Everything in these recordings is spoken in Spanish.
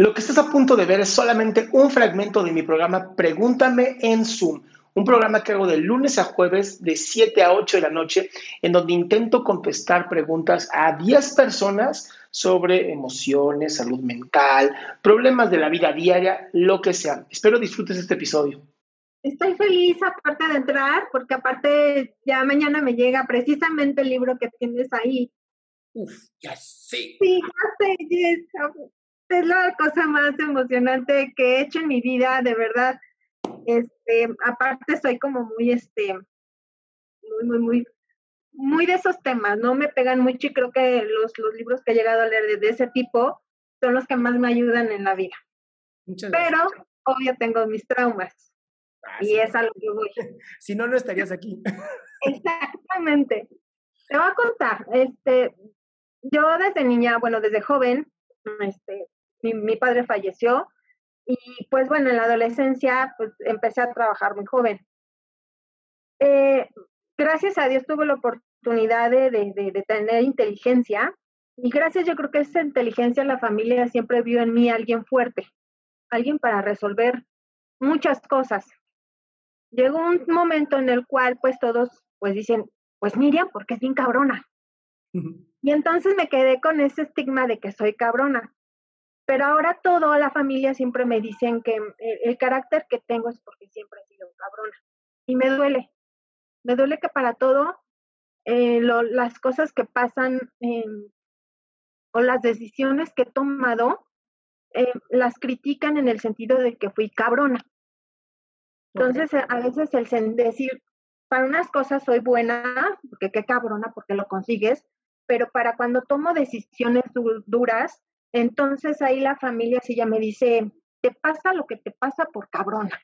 Lo que estás a punto de ver es solamente un fragmento de mi programa Pregúntame en Zoom, un programa que hago de lunes a jueves de 7 a 8 de la noche, en donde intento contestar preguntas a 10 personas sobre emociones, salud mental, problemas de la vida diaria, lo que sea. Espero disfrutes este episodio. Estoy feliz aparte de entrar, porque aparte ya mañana me llega precisamente el libro que tienes ahí. Uf, ya sé. Sí, ya sé, Jess. Es la cosa más emocionante que he hecho en mi vida, de verdad. Este, aparte soy como muy, este, muy, muy, muy, muy de esos temas, no me pegan mucho y creo que los, los libros que he llegado a leer de, ese tipo son los que más me ayudan en la vida. Muchas Pero, gracias. obvio, tengo mis traumas. Ah, Y sí. es a lo que voy. Si no, no estarías aquí. Exactamente. Te voy a contar, este, yo desde niña, bueno, desde joven, este, mi, mi padre falleció y pues bueno, en la adolescencia pues empecé a trabajar muy joven. Eh, gracias a Dios tuve la oportunidad de, de, de, de tener inteligencia y gracias yo creo que esa inteligencia la familia siempre vio en mí alguien fuerte, alguien para resolver muchas cosas. Llegó un momento en el cual pues todos pues dicen, pues Miriam, porque es bien cabrona. Y entonces me quedé con ese estigma de que soy cabrona. Pero ahora toda la familia siempre me dicen que el, el, carácter que tengo es porque siempre he sido cabrona. Y me duele. Me duele que para todo eh, lo, las cosas que pasan eh, o las decisiones que he tomado eh, las critican en el sentido de que fui cabrona. Entonces, okay. a veces el decir, para unas cosas soy buena, porque qué cabrona, porque lo consigues, pero para cuando tomo decisiones du duras, entonces ahí la familia sí ya me dice, te pasa lo que te pasa por cabrona.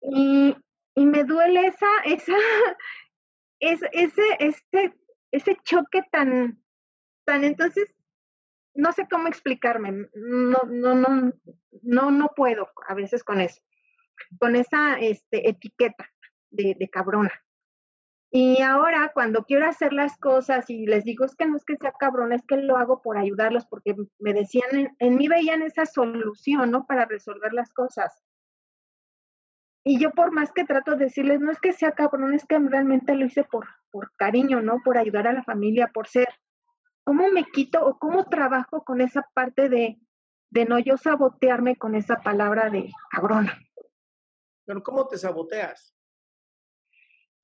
Y, y me duele esa, esa, es, ese, ese, ese choque tan, tan, entonces, no sé cómo explicarme, no, no, no, no, no puedo a veces con eso, con esa este, etiqueta de, de cabrona. Y ahora cuando quiero hacer las cosas y les digo es que no es que sea cabrón, es que lo hago por ayudarlos porque me decían, en, en mí veían esa solución, ¿no? Para resolver las cosas. Y yo por más que trato de decirles, no es que sea cabrón, es que realmente lo hice por, por cariño, ¿no? Por ayudar a la familia, por ser. ¿Cómo me quito o cómo trabajo con esa parte de, de no yo sabotearme con esa palabra de cabrona? Pero ¿cómo te saboteas?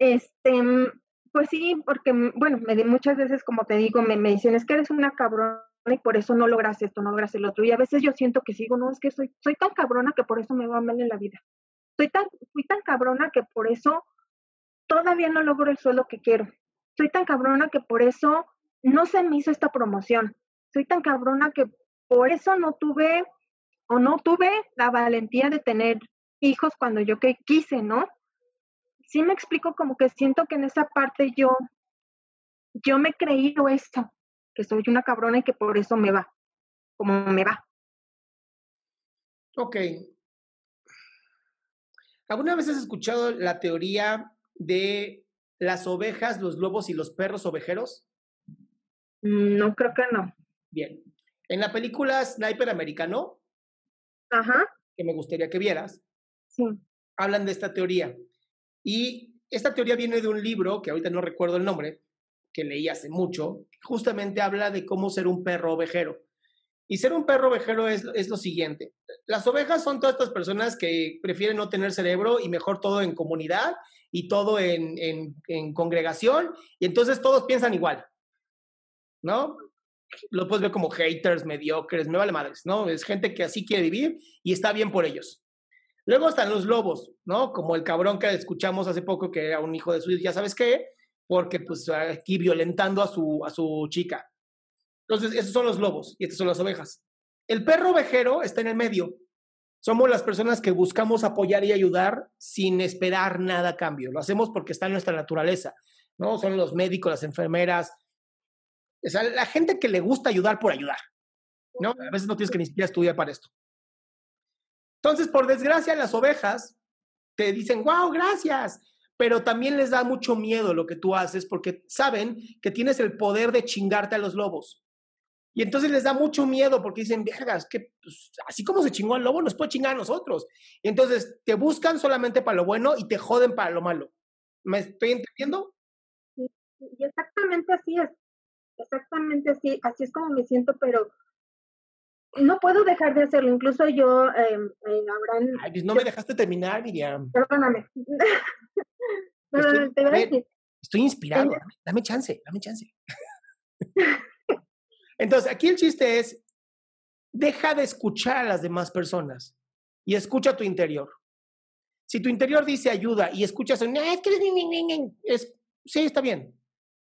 Este, pues sí, porque, bueno, me, muchas veces, como te digo, me, me dicen, es que eres una cabrona y por eso no logras esto, no logras el otro. Y a veces yo siento que sigo, no, es que soy, soy tan cabrona que por eso me va mal en la vida. Soy tan, tan cabrona que por eso todavía no logro el sueldo que quiero. Soy tan cabrona que por eso no se me hizo esta promoción. Soy tan cabrona que por eso no tuve o no tuve la valentía de tener hijos cuando yo que quise, ¿no? Sí me explico como que siento que en esa parte yo, yo me he creído esto, que soy una cabrona y que por eso me va, como me va. Ok. ¿Alguna vez has escuchado la teoría de las ovejas, los lobos y los perros ovejeros? Mm, no, creo que no. Bien. En la película Sniper Americano, Ajá, que me gustaría que vieras, sí. hablan de esta teoría. Y esta teoría viene de un libro, que ahorita no recuerdo el nombre, que leí hace mucho, justamente habla de cómo ser un perro ovejero. Y ser un perro ovejero es, es lo siguiente. Las ovejas son todas estas personas que prefieren no tener cerebro y mejor todo en comunidad y todo en, en, en congregación, y entonces todos piensan igual, ¿no? Lo puedes ver como haters, mediocres, me vale madres, ¿no? Es gente que así quiere vivir y está bien por ellos. Luego están los lobos, ¿no? Como el cabrón que escuchamos hace poco que era un hijo de su, ya sabes qué, porque pues aquí violentando a su, a su chica. Entonces, esos son los lobos y estas son las ovejas. El perro ovejero está en el medio. Somos las personas que buscamos apoyar y ayudar sin esperar nada a cambio. Lo hacemos porque está en nuestra naturaleza, ¿no? Son los médicos, las enfermeras, o sea, la gente que le gusta ayudar por ayudar, ¿no? A veces no tienes que ni siquiera estudiar para esto. Entonces, por desgracia, las ovejas te dicen, wow, gracias, pero también les da mucho miedo lo que tú haces porque saben que tienes el poder de chingarte a los lobos. Y entonces les da mucho miedo porque dicen, vergas, que pues, así como se chingó al lobo, nos puede chingar a nosotros. Y entonces te buscan solamente para lo bueno y te joden para lo malo. ¿Me estoy entendiendo? Sí, y exactamente así es. Exactamente así, así es como me siento, pero no puedo dejar de hacerlo. Incluso yo, eh, Abraham. Ay, pues no me dejaste terminar, Miriam. Perdóname. Estoy, te voy a ver, decir. estoy inspirado. Dame, dame chance, dame chance. Entonces, aquí el chiste es, deja de escuchar a las demás personas y escucha tu interior. Si tu interior dice ayuda y escuchas, "No, es que es, sí, está bien.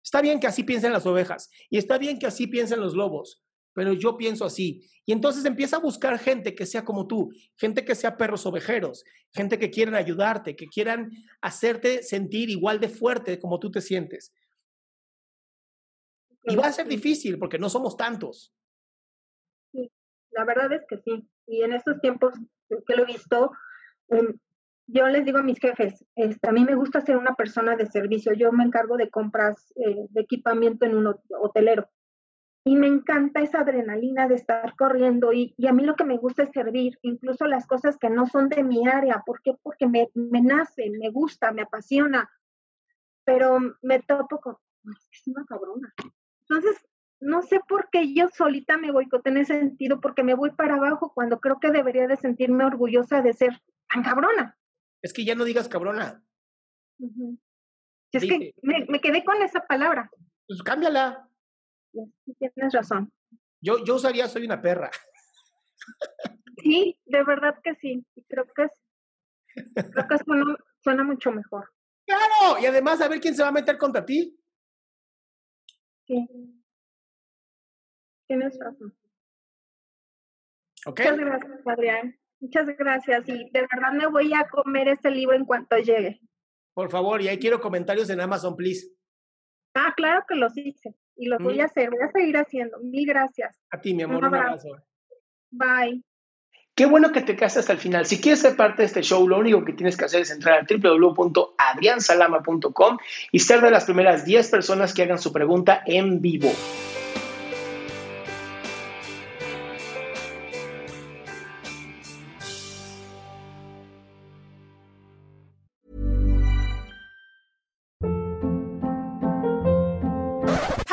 Está bien que así piensen las ovejas y está bien que así piensen los lobos, pero yo pienso así. Y entonces empieza a buscar gente que sea como tú, gente que sea perros ovejeros, gente que quieran ayudarte, que quieran hacerte sentir igual de fuerte como tú te sientes. Y va a ser difícil porque no somos tantos. Sí, la verdad es que sí. Y en estos tiempos que lo he visto, um, yo les digo a mis jefes, este, a mí me gusta ser una persona de servicio. Yo me encargo de compras eh, de equipamiento en un hotelero. Y me encanta esa adrenalina de estar corriendo y, y, a mí lo que me gusta es servir, incluso las cosas que no son de mi área. ¿Por qué? Porque me, me nace, me gusta, me apasiona. Pero me topo con, es una cabrona. Entonces, no sé por qué yo solita me boicote en ese sentido, porque me voy para abajo cuando creo que debería de sentirme orgullosa de ser tan cabrona. Es que ya no digas cabrona. Uh -huh. Es que me, me, quedé con esa palabra. Pues cámbiala. Sí, tienes razón. Yo, yo usaría soy una perra. Sí, de verdad que sí. Creo que es, creo que suena, suena mucho mejor. Claro, y además a ver quién se va a meter contra ti. Sí. Tienes razón. Okay. Muchas gracias, Adrián. Muchas gracias. Y de verdad me voy a comer este libro en cuanto llegue. Por favor, y ahí quiero comentarios en Amazon, please. Ah, claro que los hice. Y los mm. voy a hacer. Voy a seguir haciendo. Mil gracias. A ti, mi amor. Un abrazo. Bye. Qué bueno que te quedaste hasta el final. Si quieres ser parte de este show, lo único que tienes que hacer es entrar a www.adriansalama.com y ser de las primeras 10 personas que hagan su pregunta en vivo.